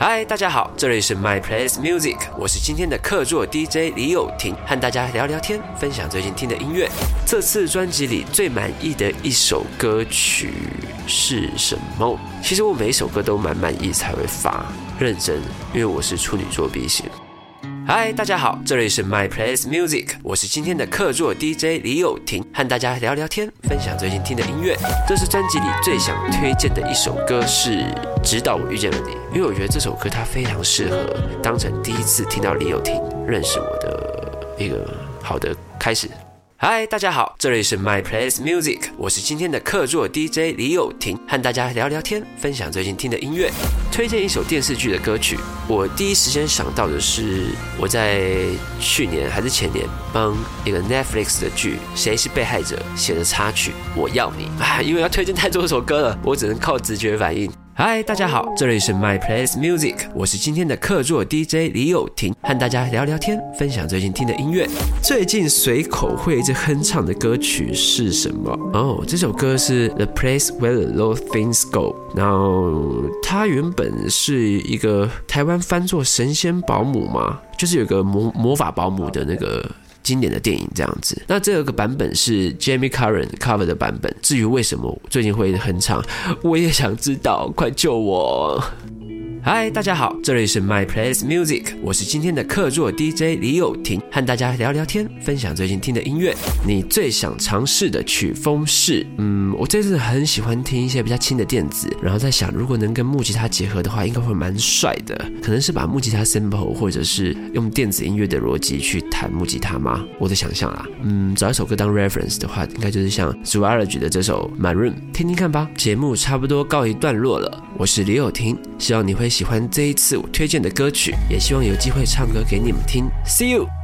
嗨，大家好，这里是 My Place Music，我是今天的客座 DJ 李友廷，和大家聊聊天，分享最近听的音乐。这次专辑里最满意的一首歌曲是什么？其实我每一首歌都蛮满意才会发，认真，因为我是处女座 B 型。嗨，大家好，这里是 My Place Music，我是今天的客座 DJ 李友廷，和大家聊聊天，分享最近听的音乐。这是专辑里最想推荐的一首歌，是《直到我遇见了你》，因为我觉得这首歌它非常适合当成第一次听到李友廷认识我的一个好的开始。嗨，大家好，这里是 My Place Music，我是今天的客座 DJ 李友廷，和大家聊聊天，分享最近听的音乐，推荐一首电视剧的歌曲。我第一时间想到的是我在去年还是前年帮一个 Netflix 的剧《谁是被害者》写的插曲《我要你》啊，因为要推荐太多首歌了，我只能靠直觉反应。嗨，大家好，这里是 My Place Music，我是今天的客座 DJ 李友廷，和大家聊聊天，分享最近听的音乐。最近随口会一直哼唱的歌曲是什么？哦，这首歌是 The Place Where the Low Things Go，然后它原本是一个台湾翻作神仙保姆嘛，就是有个魔魔法保姆的那个。经典的电影这样子，那这个版本是 Jamie Curran cover 的版本。至于为什么最近会很长，我也想知道，快救我！嗨，大家好，这里是 My Place Music，我是今天的客座 DJ 李友廷，和大家聊聊天，分享最近听的音乐。你最想尝试的曲风是？嗯，我这次很喜欢听一些比较轻的电子，然后在想，如果能跟木吉他结合的话，应该会蛮帅的。可能是把木吉他 sample，或者是用电子音乐的逻辑去弹木吉他吗？我的想象啊，嗯，找一首歌当 reference 的话，应该就是像 Zoology 的这首 Maroon，听听看吧。节目差不多告一段落了，我是李友廷，希望你会。喜欢这一次我推荐的歌曲，也希望有机会唱歌给你们听。See you。